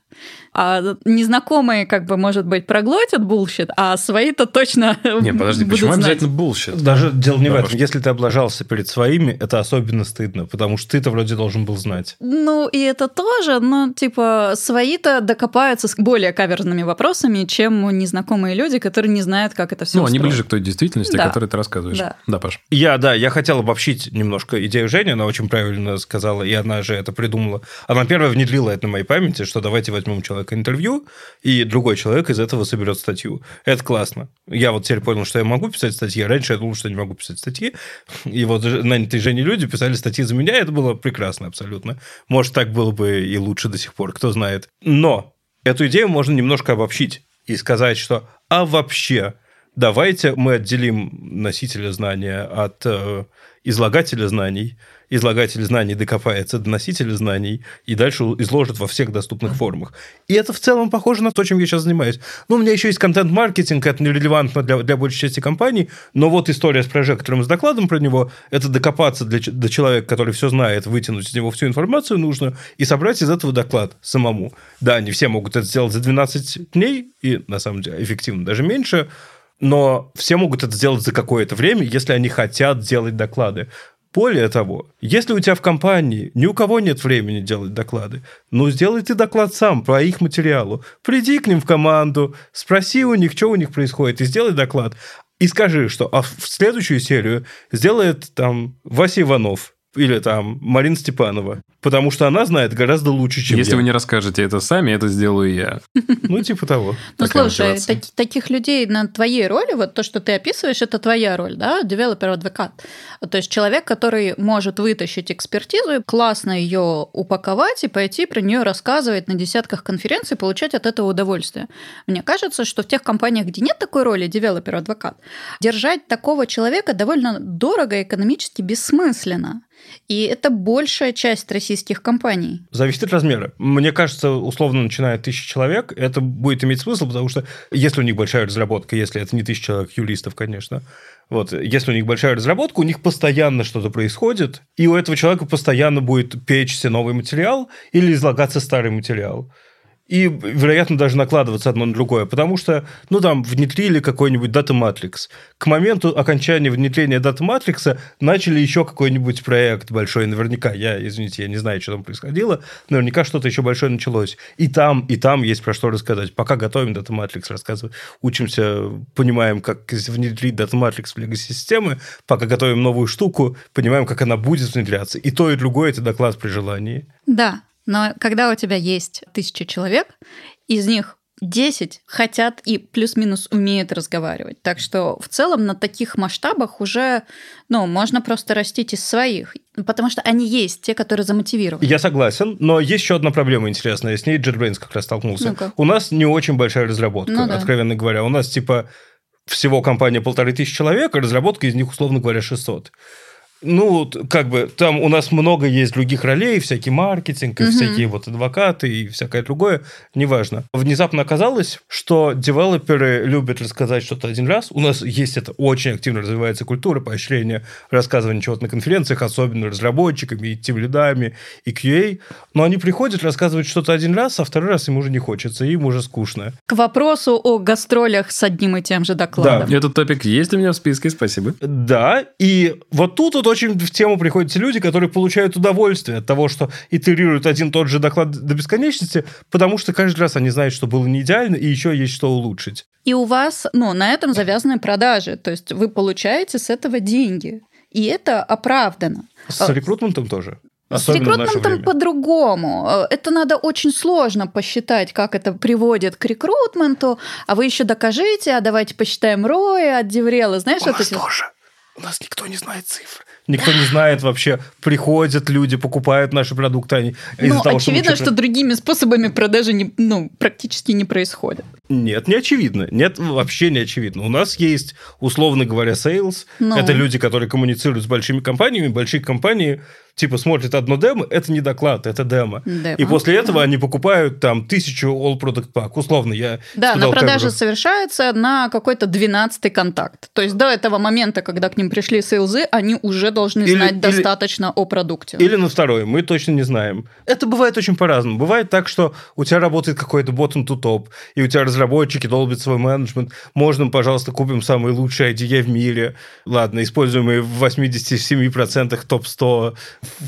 а незнакомые, как бы, может быть, проглотят bullshit, а свои-то точно Не, подожди, будут почему знать. обязательно bullshit? Даже дело не да, в этом. Если ты облажался перед своими, это особенно стыдно, потому что ты-то вроде должен был знать. Ну, и это тоже, но, типа, свои-то докопаются с более каверзными вопросами, чем незнакомые люди, которые не знают, как это все Ну, устроено. они ближе к той действительности, да. о которой ты рассказываешь. Да. да, Паш. Я, да, я хотел обобщить немножко идею Жени, она очень правильно сказала, и она же это придумала. Она первая внедрила это на моей памяти, что давайте возьмем человека интервью, и другой человек из этого соберет статью. Это классно. Я вот теперь понял, что я могу писать статьи. Раньше я думал, что не могу писать статьи. И вот нанятые Жене люди писали статьи за меня, это было прекрасно абсолютно. Может, так было бы и лучше до сих пор, кто знает. Но эту идею можно немножко обобщить и сказать, что «а вообще, давайте мы отделим носителя знания от э, излагателя знаний, излагатель знаний докопается до носителя знаний и дальше изложит во всех доступных формах. И это в целом похоже на то, чем я сейчас занимаюсь. Ну, у меня еще есть контент-маркетинг, это нерелевантно для, для большей части компаний, но вот история с прожектором, с докладом про него, это докопаться для, до человека, который все знает, вытянуть из него всю информацию нужную и собрать из этого доклад самому. Да, не все могут это сделать за 12 дней, и на самом деле эффективно даже меньше, но все могут это сделать за какое-то время, если они хотят делать доклады. Более того, если у тебя в компании ни у кого нет времени делать доклады, ну сделай ты доклад сам по их материалу. Приди к ним в команду, спроси у них, что у них происходит, и сделай доклад. И скажи, что а в следующую серию сделает там Вася Иванов, или там Марина Степанова, потому что она знает гораздо лучше, чем Если я. вы не расскажете это сами, это сделаю я. Ну, типа того. Ну, слушай, таких людей на твоей роли, вот то, что ты описываешь, это твоя роль, да, developer advocate. То есть человек, который может вытащить экспертизу, и классно ее упаковать и пойти про нее рассказывать на десятках конференций, получать от этого удовольствие. Мне кажется, что в тех компаниях, где нет такой роли developer advocate, держать такого человека довольно дорого и экономически бессмысленно. И это большая часть российских компаний. Зависит от размера. Мне кажется, условно, начиная от тысячи человек, это будет иметь смысл, потому что если у них большая разработка, если это не тысяча человек, юристов, конечно, вот, если у них большая разработка, у них постоянно что-то происходит, и у этого человека постоянно будет печься новый материал или излагаться старый материал. И, вероятно, даже накладываться одно на другое, потому что, ну, там, внедрили какой-нибудь Matrix. К моменту окончания внедрения Matrix начали еще какой-нибудь проект большой, наверняка. Я, извините, я не знаю, что там происходило, наверняка что-то еще большое началось. И там, и там есть про что рассказать. Пока готовим Matrix, рассказываем, учимся, понимаем, как внедрить Matrix в Legacy-системы, пока готовим новую штуку, понимаем, как она будет внедряться. И то, и другое – это доклад при желании. Да, но когда у тебя есть тысяча человек, из них 10 хотят и плюс-минус умеют разговаривать. Так что в целом на таких масштабах уже ну, можно просто растить из своих. Потому что они есть, те, которые замотивированы. Я согласен, но есть еще одна проблема интересная. С ней JetBrains как раз столкнулся. Ну-ка. У нас не очень большая разработка, Ну да. откровенно говоря. У нас типа всего компания полторы тысячи человек, а разработка из них, условно говоря, 600. Ну, как бы, там у нас много есть других ролей, всякий маркетинг, и Мгм. всякие вот адвокаты и всякое другое, неважно. Внезапно оказалось, что девелоперы любят рассказать что-то один раз. У нас есть это, очень активно развивается культура поощрения рассказывания чего-то на конференциях, особенно разработчиками, и тимлидами, и QA. Но они приходят рассказывать что-то один раз, а второй раз им уже не хочется, им уже скучно. К вопросу о гастролях с одним и тем же докладом. Этот топик есть у меня в списке, спасибо. Да, и вот тут вот очень в тему приходят те люди, которые получают удовольствие от того, что итерируют один тот же доклад до бесконечности, потому что каждый раз они знают, что было не идеально, и еще есть что улучшить. И у вас, ну, на этом завязаны продажи. То есть вы получаете с этого деньги. И это оправдано. С рекрутментом тоже. С Особенно наше рекрутментом по-другому. Это надо очень сложно посчитать, как это приводит к рекрутменту. А вы еще докажите, а давайте посчитаем роя от Деврела. Знаешь, У нас эти- тоже. У нас никто не знает цифр. Никто не знает вообще, приходят люди, покупают наши продукты. Они Ну, того, очевидно, мы что другими способами продажи не, ну, практически не происходит. Нет, не очевидно. Нет, вообще не очевидно. У нас есть, условно говоря, sales. Ну. Это люди, которые коммуницируют с большими компаниями. Большие компании типа смотрят одно демо, это не доклад, это демо. Демо. И после этого они покупают там тысячу all product pack. Условно, я Да, сказал на продаже Кэмеру. совершается на какой-то 12 контакт. То есть до этого момента, когда к ним пришли сейлзы, они уже должны Или- знать или- достаточно о продукте. Или на второй, мы точно не знаем. Это бывает очень по-разному. Бывает так, что у тебя работает какой-то bottom to top, и у тебя разработчики долбят свой менеджмент. Можно, пожалуйста, купим самые лучшие IDE в мире. Ладно, используемые в 87% топ-100,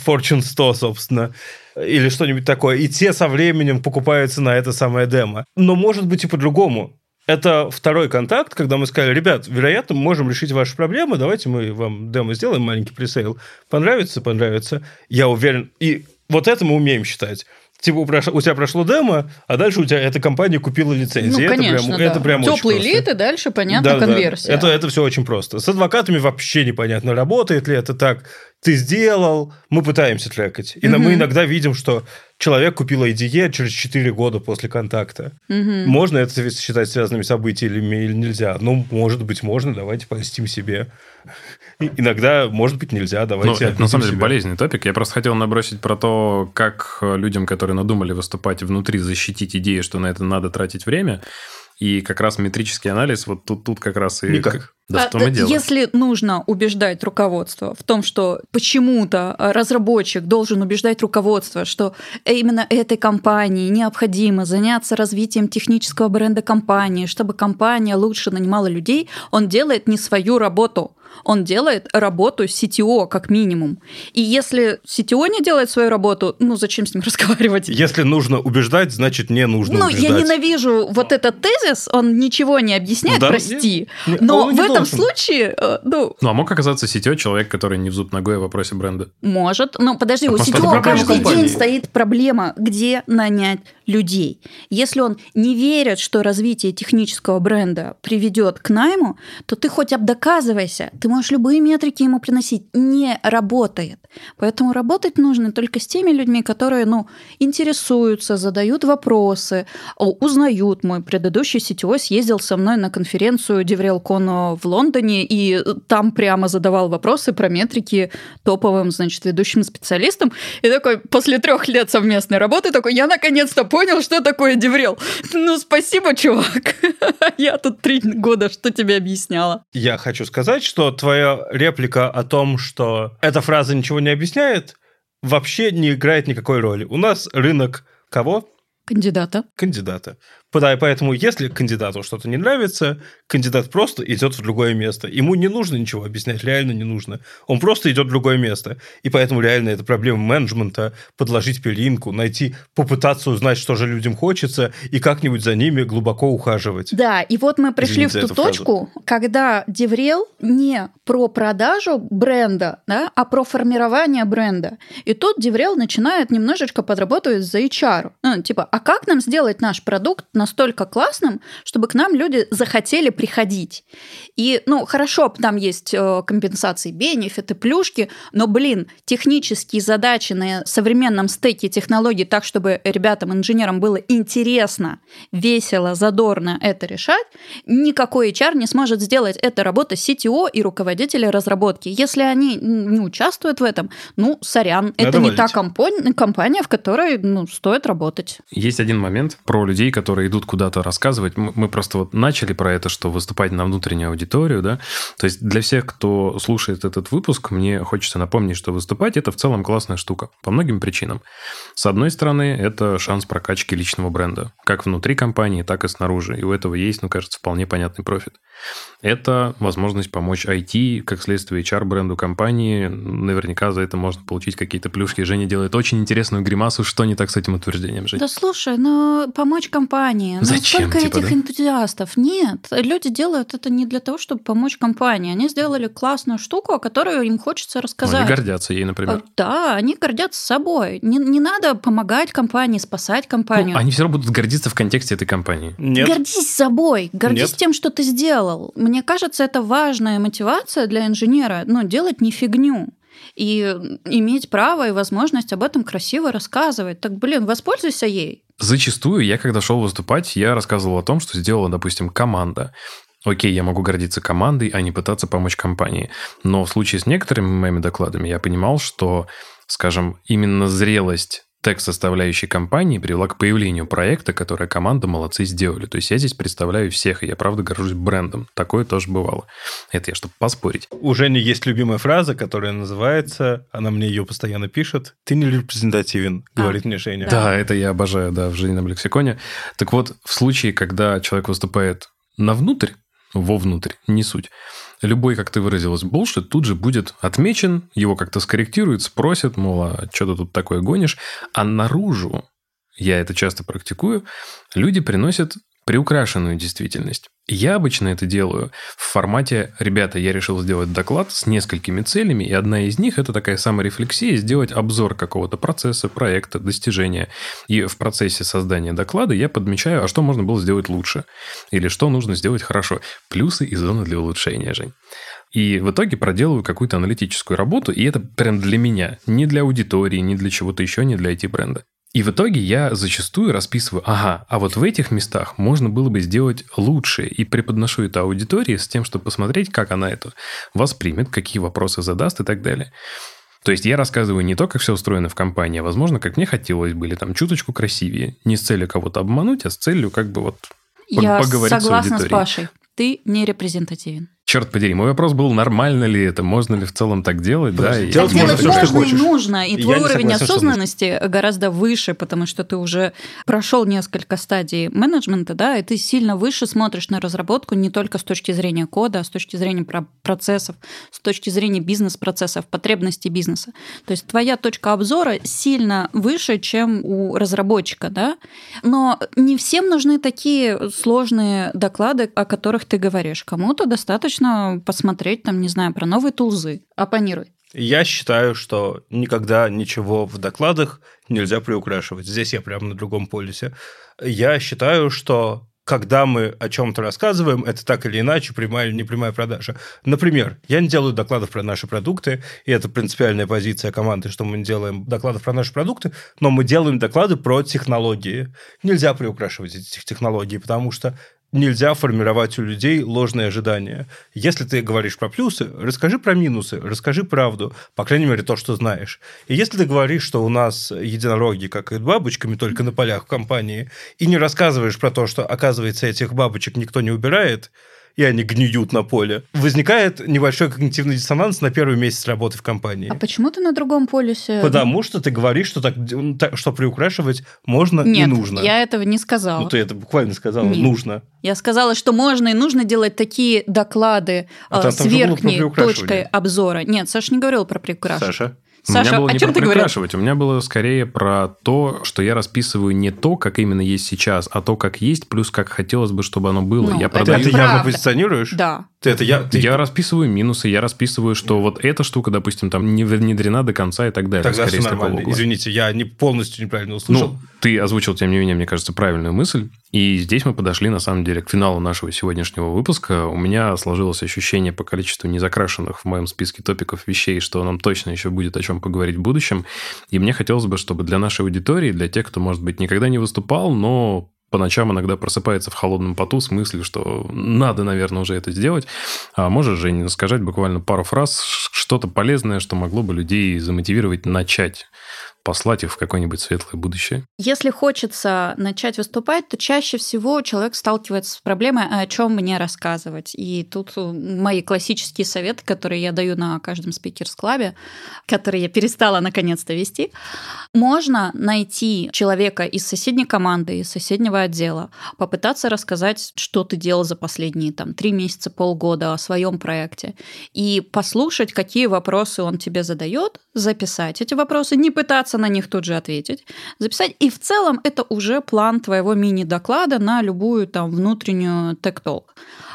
Fortune 100, собственно. Или что-нибудь такое. И те со временем покупаются на это самое демо. Но может быть и по-другому. Это второй контакт, когда мы сказали, ребят, вероятно, мы можем решить ваши проблемы, давайте мы вам демо сделаем, маленький пресейл. Понравится, понравится. Я уверен. И вот это мы умеем считать. Типа у тебя прошло демо, а дальше у тебя эта компания купила лицензию. ну, это конечно, прям, да. это прям очень просто. лид, и дальше, понятно, Да-да-да. конверсия. Это, это все очень просто. С адвокатами вообще непонятно, работает ли это так. Ты сделал, мы пытаемся трекать. И на- мы иногда видим, что человек купил IDE через 4 года после контакта. Мгм. Можно это считать связанными событиями или нельзя? Ну, может быть, можно, давайте польстим себе. И- Иногда, может быть, нельзя, Ну, давайте это на самом деле себя. болезненный топик. Я просто хотел набросить про то, как э, людям, которые надумали выступать внутри, защитить идею, что на это надо тратить время. И как раз метрический анализ, вот тут, тут как раз и... Никак. Да А, в том и да, дело. Если нужно убеждать руководство в том, что почему-то а, разработчик должен убеждать руководство, что именно этой компании необходимо заняться развитием технического бренда компании, чтобы компания лучше нанимала людей, он делает не свою работу. Он делает работу CTO как минимум. И если CTO не делает свою работу, ну зачем с ним разговаривать? Если нужно убеждать, значит не нужно ну, убеждать. я ненавижу вот этот тезис, он ничего не объясняет, Да, прости. не- Но он в не этом должен. случае, э, ну, Ну, а мог оказаться сетё человек, который не в зуб ногой о вопросе бренда. Может. Но подожди, у А это CTO каждый компании. день стоит проблема, где нанять людей. Если он не верит, что развитие технического бренда приведет к найму, то ты хоть обдоказывайся. Ты можешь любые метрики ему приносить. Не работает. Поэтому работать нужно только с теми людьми, которые ну, интересуются, задают вопросы, узнают. Мой предыдущий CTO съездил со мной на конференцию DevRelCon в Лондоне и там прямо задавал вопросы про метрики топовым, значит, ведущим специалистам. И такой, после трех лет совместной работы, такой, я наконец-то понял, что такое Деврел. Ну, спасибо, чувак. Я тут три года что тебе объясняла. Я хочу сказать, что твоя реплика о том, что эта фраза ничего не объясняет, вообще не играет никакой роли. У нас рынок кого? Кандидата. Кандидата. Поэтому, если кандидату что-то не нравится, кандидат просто идет в другое место. Ему не нужно ничего объяснять, реально не нужно. Он просто идет в другое место. И поэтому реально это проблема менеджмента подложить перинку, найти, попытаться узнать, что же людям хочется, и как-нибудь за ними глубоко ухаживать. Да, и вот мы пришли Извините в ту эту фразу. точку, когда DevRel не про продажу бренда, да, а про формирование бренда. И тут DevRel начинает немножечко подработать за HR. Ну, типа, а как нам сделать наш продукт настолько классным, чтобы к нам люди захотели приходить? И, ну, хорошо, там есть э, компенсации, бенефиты, плюшки, но, блин, технические задачи на современном стеке технологий так, чтобы ребятам, инженерам было интересно, весело, задорно это решать, никакой HR не сможет сделать. Это работа CTO и руководителя разработки. Если они не участвуют в этом, ну, сорян, это не валить. та компо- компания, в которой ну, стоит работать. Есть один момент про людей, которые идут куда-то рассказывать. Мы просто вот начали про это, что выступать на внутреннюю аудиторию, да. То есть для всех, кто слушает этот выпуск, мне хочется напомнить, что выступать это в целом классная штука по многим причинам. С одной стороны, это шанс прокачки личного бренда, как внутри компании, так и снаружи. И у этого есть, ну, кажется, вполне понятный профит. Это возможность помочь IT, как следствие HR-бренду компании. Наверняка за это можно получить какие-то плюшки. Женя делает очень интересную гримасу. Что не так с этим утверждением, Жень? Да слушай, ну помочь компании. Ну, Зачем, сколько типа, этих да? энтузиастов? Нет, люди делают это не для того, чтобы помочь компании. Они сделали классную штуку, о которой им хочется Ну, рассказать. Они гордятся ей, например. А, Да, они гордятся собой. Не, не надо помогать компании, спасать компанию. Ну, они все равно будут гордиться в контексте этой компании. Нет. Гордись собой, гордись Нет. тем, что ты сделал. Мне кажется, это важная мотивация для инженера, ну, делать не фигню. И иметь право и возможность об этом красиво рассказывать. Так, блин, воспользуйся ей. Зачастую я, когда шел выступать, я рассказывал о том, что сделала, допустим, команда. Окей, я могу гордиться командой, а не пытаться помочь компании. Но в случае с некоторыми моими докладами я понимал, что, скажем, именно зрелость текст-составляющей компании привела к появлению проекта, который команда молодцы сделали. То есть я здесь представляю всех, и я правда горжусь брендом. Такое тоже бывало. Это я, чтобы поспорить. У Жени есть любимая фраза, которая называется, она мне ее постоянно пишет, «Ты не репрезентативен», А, говорит мне Женя. Да, это я обожаю, да, в жизненном лексиконе. Так вот, в случае, когда человек выступает на внутрь, вовнутрь, не суть, любой, как ты выразилась, bullshit тут же будет отмечен, его как-то скорректируют, спросят, мол, а что ты тут такое гонишь? А наружу, я это часто практикую, люди приносят приукрашенную действительность. Я обычно это делаю в формате «Ребята, я решил сделать доклад с несколькими целями, и одна из них – это такая саморефлексия, сделать обзор какого-то процесса, проекта, достижения. И в процессе создания доклада я подмечаю, а что можно было сделать лучше, или что нужно сделать хорошо. Плюсы и зоны для улучшения, Жень. И в итоге проделываю какую-то аналитическую работу, и это прям для меня, не для аудитории, не для чего-то еще, не для IT-бренда. И в итоге я зачастую расписываю, ага, а вот в этих местах можно было бы сделать лучше, и преподношу это аудитории с тем, чтобы посмотреть, как она это воспримет, какие вопросы задаст и так далее. То есть я рассказываю не то, как все устроено в компании, а, возможно, как мне хотелось бы, или там чуточку красивее. Не с целью кого-то обмануть, а с целью как бы вот Я поговорить с согласна с аудиторией. Пашей. Ты не репрезентативен. Черт подери, мой вопрос был, нормально ли это, можно ли в целом так делать, да? И- делать Так можно всё, что можно и хочешь. нужно, и Я твой не уровень согласен, что осознанности гораздо выше, потому что ты уже прошел несколько стадий менеджмента, да, и ты сильно выше смотришь на разработку не только с точки зрения кода, а с точки зрения про- процессов, с точки зрения бизнес-процессов, потребностей бизнеса. То есть твоя точка обзора сильно выше, чем у разработчика, да, но не всем нужны такие сложные доклады, о которых ты говоришь. Кому-то достаточно посмотреть, там, не знаю, про новые тулзы. Оппонируй. Я считаю, что никогда ничего в докладах нельзя приукрашивать. Здесь я прямо на другом полюсе. Я считаю, что когда мы о чем-то рассказываем, это так или иначе прямая или непрямая продажа. Например, я не делаю докладов про наши продукты, и это принципиальная позиция команды, что мы не делаем докладов про наши продукты, но мы делаем доклады про технологии. Нельзя приукрашивать эти технологии, потому что нельзя формировать у людей ложные ожидания. Если ты говоришь про плюсы, расскажи про минусы, расскажи правду, по крайней мере, то, что знаешь. И если ты говоришь, что у нас единороги какают бабочками только на полях в компании, и не рассказываешь про то, что, оказывается, этих бабочек никто не убирает, и они гниют на поле, возникает небольшой когнитивный диссонанс на первый месяц работы в компании. А почему ты на другом полюсе? Потому что ты говоришь, что, так, так- что приукрашивать можно Нет, и нужно. я этого не сказала. Ну, ты это буквально сказала, Нет. нужно. Я сказала, что можно и нужно делать такие доклады А э, там- с там верхней точкой обзора. Нет, Саша не говорил про приукрашивание. Саша? У меня Саша, было о не чем про ты говорил? приукрашивать, у меня было скорее про то, что я расписываю не то, как именно есть сейчас, а то, как есть, плюс как хотелось бы, чтобы оно было. Ну, я это Ты продаю... это явно позиционируешь? Да. Это я... Ты... Я расписываю минусы, я расписываю, что вот эта штука, допустим, там не внедрена до конца и так далее. Тогда скорее, все нормально. угла. Извините, я не полностью неправильно услышал. Ну, ты озвучил, тем не менее, мне кажется, правильную мысль. И здесь мы подошли, на самом деле, к финалу нашего сегодняшнего выпуска. У меня сложилось ощущение по количеству незакрашенных в моем списке топиков вещей, что нам точно еще будет о чем поговорить в будущем. И мне хотелось бы, чтобы для нашей аудитории, для тех, кто, может быть, никогда не выступал, но по ночам иногда просыпается в холодном поту с мыслью, что надо, наверное, уже это сделать. А можешь, Женя, сказать буквально пару фраз, что-то полезное, что могло бы людей замотивировать начать, послать их в какое-нибудь светлое будущее? Если хочется начать выступать, то чаще всего человек сталкивается с проблемой, а о чем мне рассказывать. И тут мои классические советы, которые я даю на каждом спикерс-клабе, которые я перестала наконец-то вести. Можно найти человека из соседней команды, из соседнего отдела, попытаться рассказать, что ты делал за последние там, три месяца, полгода о своем проекте, и послушать, какие вопросы он тебе задает, записать эти вопросы, не пытаться на них тут же ответить, записать. И в целом это уже план твоего мини-доклада на любую там внутреннюю тек-толк.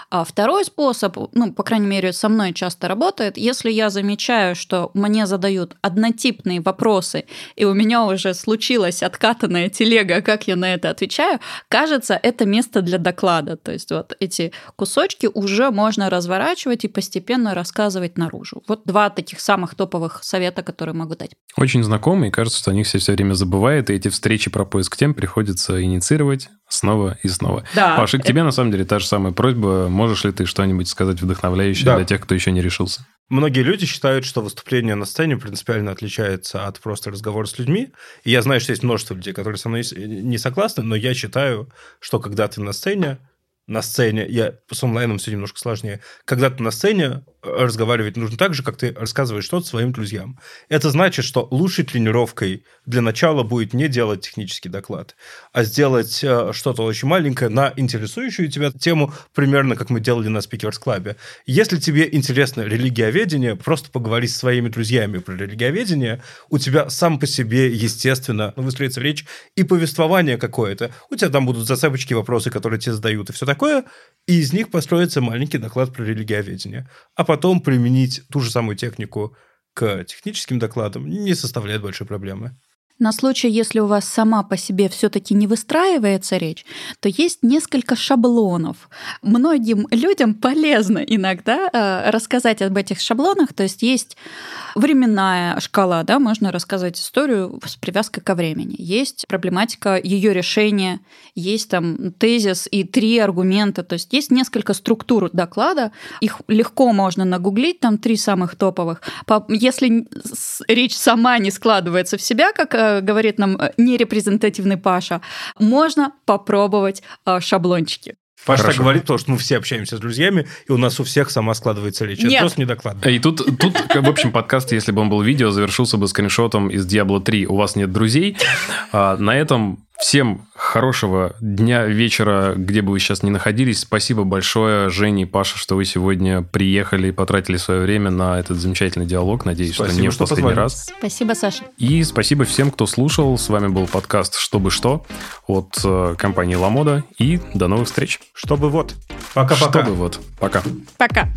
А второй способ, ну, по крайней мере, со мной часто работает, если я замечаю, что мне задают однотипные вопросы, и у меня уже случилась откатанная телега, как я на это отвечаю, кажется, это место для доклада. То есть вот эти кусочки уже можно разворачивать и постепенно рассказывать наружу. Вот два таких самых топовых совета, которые могу дать. Очень знакомые, кажется, что о них все все время забывают, и эти встречи про поиск тем приходится инициировать снова и снова. Да. Паша, к тебе на самом деле та же самая просьба. Можешь ли ты что-нибудь сказать вдохновляющее Да. для тех, кто еще не решился? Многие люди считают, что выступление на сцене принципиально отличается от просто разговора с людьми. И я знаю, что есть множество людей, которые со мной с- не согласны, но я считаю, что когда ты на сцене, на сцене, я с онлайном все немножко сложнее, когда ты на сцене, э, разговаривать нужно так же, как ты рассказываешь что-то своим друзьям. Это значит, что лучшей тренировкой для начала будет не делать технический доклад, а сделать э, что-то очень маленькое на интересующую тебя тему, примерно как мы делали на Speakers Club. Если тебе интересно религиоведение, просто поговори со своими друзьями про религиоведение, у тебя сам по себе, естественно, выстроится речь и повествование какое-то. У тебя там будут зацепочки, вопросы, которые тебе задают, и все такое, и из них построится маленький доклад про религиоведение. А потом применить ту же самую технику к техническим докладам не составляет большой проблемы. На случай, если у вас сама по себе все-таки не выстраивается речь, то есть несколько шаблонов. Многим людям полезно иногда э, рассказать об этих шаблонах. То есть есть временная шкала, да, можно рассказывать историю с привязкой ко времени. Есть проблематика ее решения, есть там тезис и три аргумента. То есть есть несколько структур доклада, их легко можно нагуглить, там три самых топовых. По- Если речь сама не складывается в себя, как э, говорит нам э, нерепрезентативный Паша, можно попробовать э, шаблончики. Паша так говорит, потому что мы все общаемся с друзьями, и у нас у всех сама складывается речь. Нет. просто не докладно. И тут, тут, в общем, подкаст, если бы он был видео, завершился бы скриншотом из Diablo 3. У вас нет друзей. А, на этом всем хорошего дня, вечера, где бы вы сейчас ни находились. Спасибо большое, Жене и Паша, что вы сегодня приехали и потратили свое время на этот замечательный диалог. Надеюсь, что Спасибо, не в что последний позвали. раз. Спасибо, Саша. И спасибо всем, кто слушал. С вами был подкаст «Чтобы что» от э, компании «Ламода». И до новых встреч. Чтобы вот. Пока-пока. Чтобы вот. Пока. Пока.